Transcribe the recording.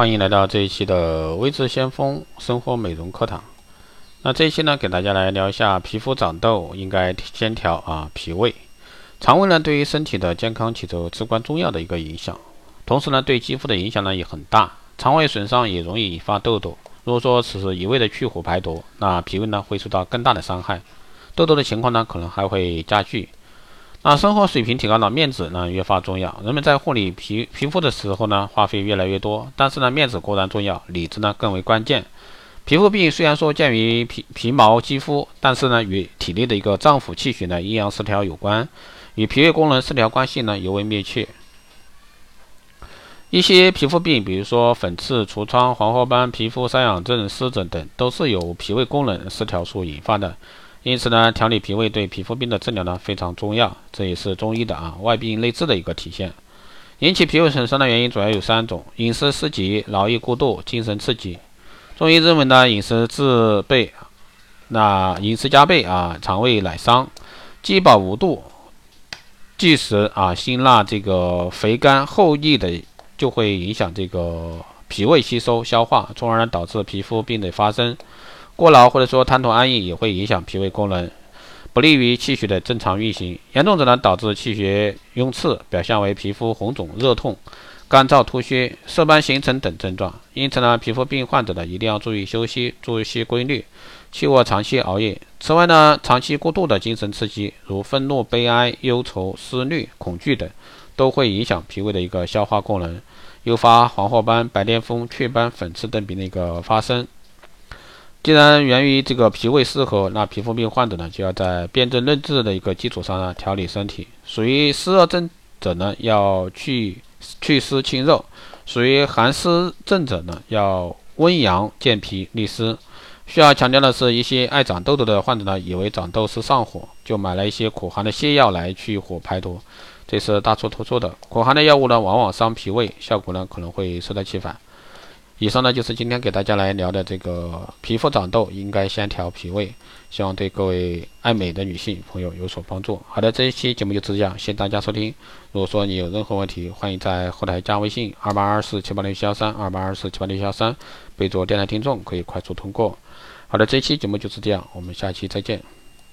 欢迎来到这一期的微智先锋生活美容课堂。那这一期呢，给大家来聊一下皮肤长痘应该先调啊脾胃。肠胃呢，对于身体的健康起着至关重要的一个影响，同时呢，对肌肤的影响呢也很大。肠胃损伤也容易引发痘痘。如果说只是一味的去火排毒，那脾胃呢会受到更大的伤害，痘痘的情况呢可能还会加剧。那生活水平提高了，面子呢越发重要。人们在护理皮皮肤的时候呢，花费越来越多，但是呢，面子固然重要，里子呢更为关键。皮肤病虽然说见于皮皮毛肌肤，但是呢，与体内的一个脏腑气血呢阴阳失调有关，与脾胃功能失调关系呢尤为密切。一些皮肤病，比如说粉刺、痤疮、黄褐斑、皮肤瘙痒症、湿疹等，都是由脾胃功能失调所引发的。因此呢，调理脾胃对皮肤病的治疗呢非常重要，这也是中医的啊外病内治的一个体现。引起脾胃损伤的原因主要有三种：饮食失节、劳逸过度、精神刺激。中医认为呢，饮食自备，那饮食加倍啊，肠胃乃伤；饥饱无度，忌食啊辛辣这个肥甘厚腻的，就会影响这个脾胃吸收消化，从而呢导致皮肤病的发生。过劳或者说贪图安逸也会影响脾胃功能，不利于气血的正常运行。严重者呢，导致气血壅刺，表现为皮肤红肿、热痛、干燥、脱屑、色斑形成等症状。因此呢，皮肤病患者呢，一定要注意休息，作息规律，切勿长期熬夜。此外呢，长期过度的精神刺激，如愤怒、悲哀、忧愁、思虑、恐惧等，都会影响脾胃的一个消化功能，诱发黄褐斑、白癜风、雀斑、粉刺等病的一个发生。既然源于这个脾胃失和，那皮肤病患者呢，就要在辨证论治的一个基础上呢，调理身体。属于湿热症者呢，要去祛湿清热；属于寒湿症者呢，要温阳健脾利湿。需要强调的是，一些爱长痘痘的患者呢，以为长痘是上火，就买了一些苦寒的泻药来去火排毒，这是大错特错的。苦寒的药物呢，往往伤脾胃，效果呢可能会适得其反。以上呢就是今天给大家来聊的这个皮肤长痘应该先调脾胃，希望对各位爱美的女性朋友有所帮助。好的，这一期节目就是这样，谢谢大家收听。如果说你有任何问题，欢迎在后台加微信二八二四七八六七幺三二八二四七八六七幺三，备注电台听众可以快速通过。好的，这一期节目就是这样，我们下期再见。